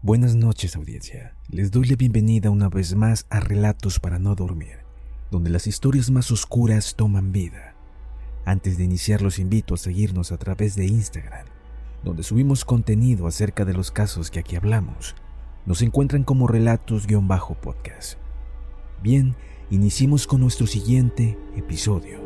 Buenas noches audiencia, les doy la bienvenida una vez más a Relatos para no dormir, donde las historias más oscuras toman vida. Antes de iniciar los invito a seguirnos a través de Instagram, donde subimos contenido acerca de los casos que aquí hablamos. Nos encuentran como relatos-podcast. Bien, iniciemos con nuestro siguiente episodio.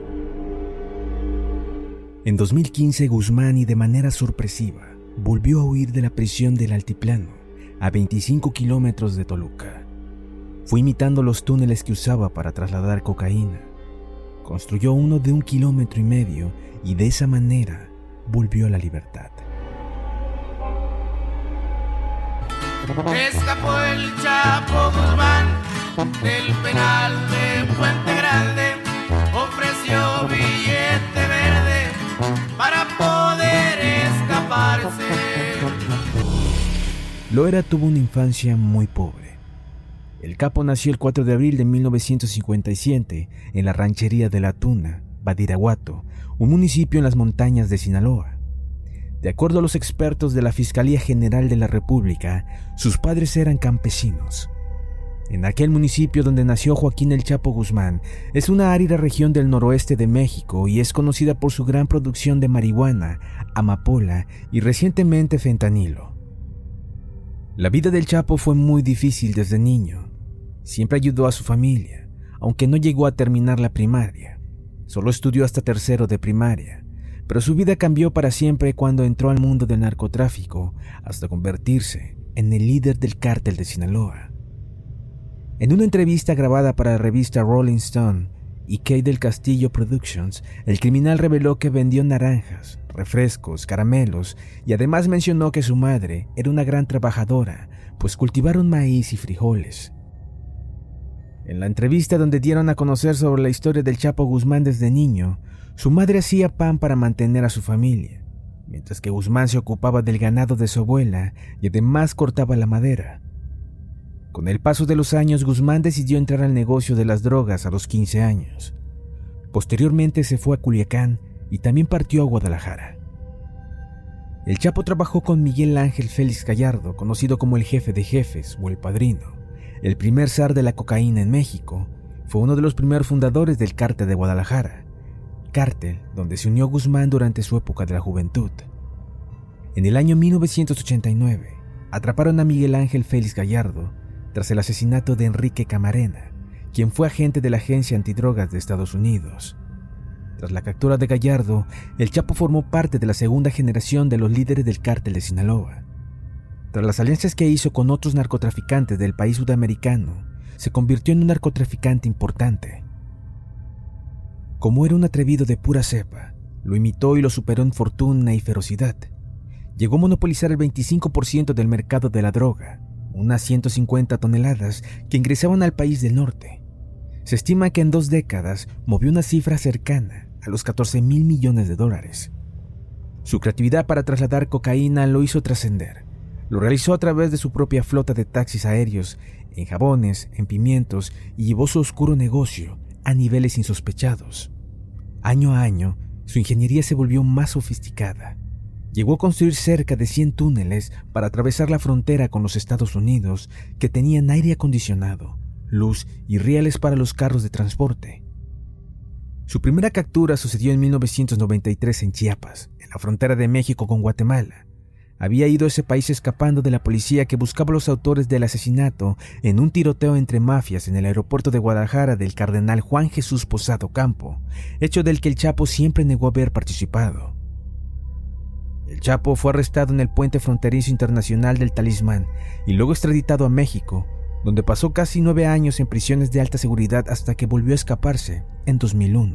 En 2015 Guzmán y de manera sorpresiva volvió a huir de la prisión del altiplano a 25 kilómetros de Toluca. Fue imitando los túneles que usaba para trasladar cocaína. Construyó uno de un kilómetro y medio y de esa manera volvió a la libertad. Escapó el Chapo Guzmán del penal de Puente Grande, Loera tuvo una infancia muy pobre. El capo nació el 4 de abril de 1957 en la ranchería de La Tuna, Badiraguato, un municipio en las montañas de Sinaloa. De acuerdo a los expertos de la Fiscalía General de la República, sus padres eran campesinos. En aquel municipio donde nació Joaquín el Chapo Guzmán es una árida región del noroeste de México y es conocida por su gran producción de marihuana, amapola y recientemente fentanilo. La vida del Chapo fue muy difícil desde niño. Siempre ayudó a su familia, aunque no llegó a terminar la primaria. Solo estudió hasta tercero de primaria, pero su vida cambió para siempre cuando entró al mundo del narcotráfico hasta convertirse en el líder del cártel de Sinaloa. En una entrevista grabada para la revista Rolling Stone y Kay del Castillo Productions, el criminal reveló que vendió naranjas, refrescos, caramelos y además mencionó que su madre era una gran trabajadora, pues cultivaron maíz y frijoles. En la entrevista donde dieron a conocer sobre la historia del Chapo Guzmán desde niño, su madre hacía pan para mantener a su familia, mientras que Guzmán se ocupaba del ganado de su abuela y además cortaba la madera. Con el paso de los años, Guzmán decidió entrar al negocio de las drogas a los 15 años. Posteriormente se fue a Culiacán y también partió a Guadalajara. El Chapo trabajó con Miguel Ángel Félix Gallardo, conocido como el jefe de jefes o el padrino, el primer zar de la cocaína en México. Fue uno de los primeros fundadores del cártel de Guadalajara, cártel donde se unió Guzmán durante su época de la juventud. En el año 1989, atraparon a Miguel Ángel Félix Gallardo tras el asesinato de Enrique Camarena, quien fue agente de la Agencia Antidrogas de Estados Unidos. Tras la captura de Gallardo, el Chapo formó parte de la segunda generación de los líderes del cártel de Sinaloa. Tras las alianzas que hizo con otros narcotraficantes del país sudamericano, se convirtió en un narcotraficante importante. Como era un atrevido de pura cepa, lo imitó y lo superó en fortuna y ferocidad. Llegó a monopolizar el 25% del mercado de la droga, unas 150 toneladas que ingresaban al país del norte. Se estima que en dos décadas movió una cifra cercana a los 14 mil millones de dólares. Su creatividad para trasladar cocaína lo hizo trascender. Lo realizó a través de su propia flota de taxis aéreos, en jabones, en pimientos y llevó su oscuro negocio a niveles insospechados. Año a año, su ingeniería se volvió más sofisticada. Llegó a construir cerca de 100 túneles para atravesar la frontera con los Estados Unidos que tenían aire acondicionado, luz y rieles para los carros de transporte. Su primera captura sucedió en 1993 en Chiapas, en la frontera de México con Guatemala. Había ido a ese país escapando de la policía que buscaba a los autores del asesinato en un tiroteo entre mafias en el aeropuerto de Guadalajara del cardenal Juan Jesús Posado Campo, hecho del que el Chapo siempre negó haber participado. Chapo fue arrestado en el puente fronterizo internacional del Talismán y luego extraditado a México, donde pasó casi nueve años en prisiones de alta seguridad hasta que volvió a escaparse en 2001.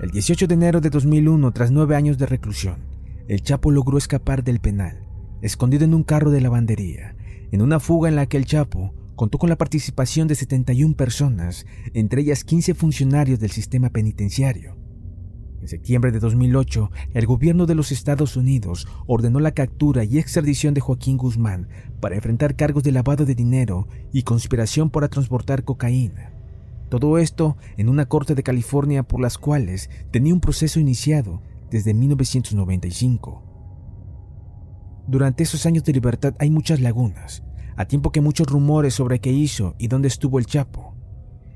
El 18 de enero de 2001, tras nueve años de reclusión, el Chapo logró escapar del penal, escondido en un carro de lavandería, en una fuga en la que el Chapo contó con la participación de 71 personas, entre ellas 15 funcionarios del sistema penitenciario, en septiembre de 2008, el gobierno de los Estados Unidos ordenó la captura y extradición de Joaquín Guzmán para enfrentar cargos de lavado de dinero y conspiración para transportar cocaína. Todo esto en una corte de California por las cuales tenía un proceso iniciado desde 1995. Durante esos años de libertad hay muchas lagunas, a tiempo que muchos rumores sobre qué hizo y dónde estuvo el Chapo.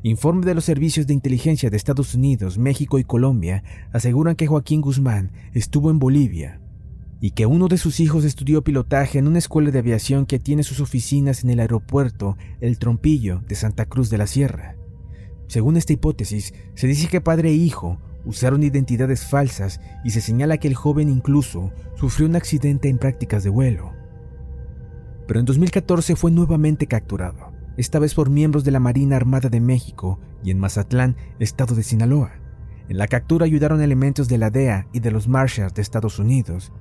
Informes de los servicios de inteligencia de Estados Unidos, México y Colombia aseguran que Joaquín Guzmán estuvo en Bolivia y que uno de sus hijos estudió pilotaje en una escuela de aviación que tiene sus oficinas en el aeropuerto El Trompillo de Santa Cruz de la Sierra. Según esta hipótesis, se dice que padre e hijo usaron identidades falsas y se señala que el joven incluso sufrió un accidente en prácticas de vuelo. Pero en 2014 fue nuevamente capturado, esta vez por miembros de la Marina Armada de México y en Mazatlán, estado de Sinaloa. En la captura ayudaron elementos de la DEA y de los Marshals de Estados Unidos.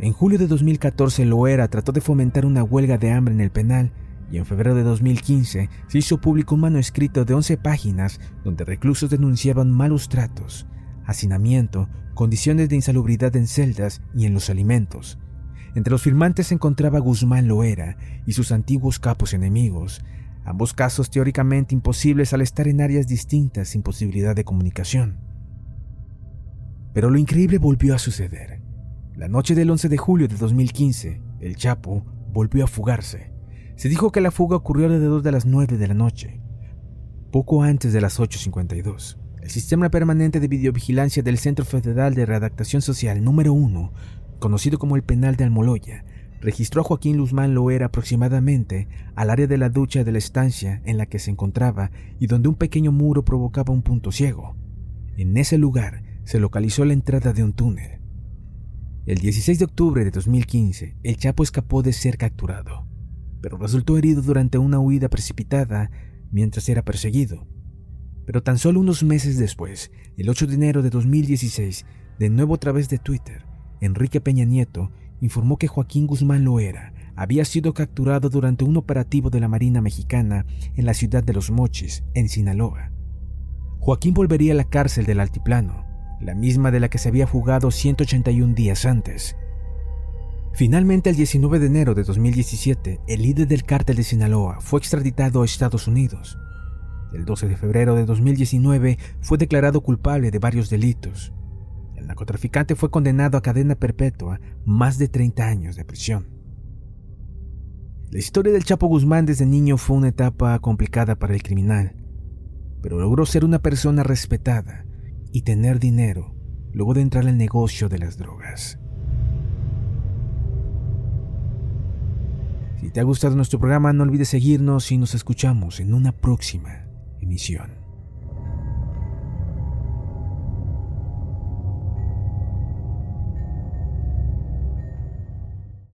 En julio de 2014, Loera trató de fomentar una huelga de hambre en el penal y en febrero de 2015 se hizo público un manuscrito de 11 páginas donde reclusos denunciaban malos tratos, hacinamiento, condiciones de insalubridad en celdas y en los alimentos. Entre los firmantes se encontraba Guzmán Loera y sus antiguos capos enemigos, ambos casos teóricamente imposibles al estar en áreas distintas sin posibilidad de comunicación. Pero lo increíble volvió a suceder. La noche del 11 de julio de 2015, el Chapo volvió a fugarse. Se dijo que la fuga ocurrió alrededor de las 9 de la noche, poco antes de las 8.52. El sistema permanente de videovigilancia del Centro Federal de Redactación Social número 1, conocido como el Penal de Almoloya, registró a Joaquín Luzmán Loera aproximadamente al área de la ducha de la estancia en la que se encontraba y donde un pequeño muro provocaba un punto ciego. En ese lugar se localizó la entrada de un túnel. El 16 de octubre de 2015, el Chapo escapó de ser capturado pero resultó herido durante una huida precipitada mientras era perseguido. Pero tan solo unos meses después, el 8 de enero de 2016, de nuevo a través de Twitter, Enrique Peña Nieto informó que Joaquín Guzmán Loera había sido capturado durante un operativo de la Marina Mexicana en la ciudad de Los Mochis, en Sinaloa. Joaquín volvería a la cárcel del Altiplano, la misma de la que se había fugado 181 días antes. Finalmente, el 19 de enero de 2017, el líder del cártel de Sinaloa fue extraditado a Estados Unidos. El 12 de febrero de 2019 fue declarado culpable de varios delitos. El narcotraficante fue condenado a cadena perpetua, más de 30 años de prisión. La historia del Chapo Guzmán desde niño fue una etapa complicada para el criminal, pero logró ser una persona respetada y tener dinero luego de entrar al negocio de las drogas. Si te ha gustado nuestro programa, no olvides seguirnos y nos escuchamos en una próxima emisión.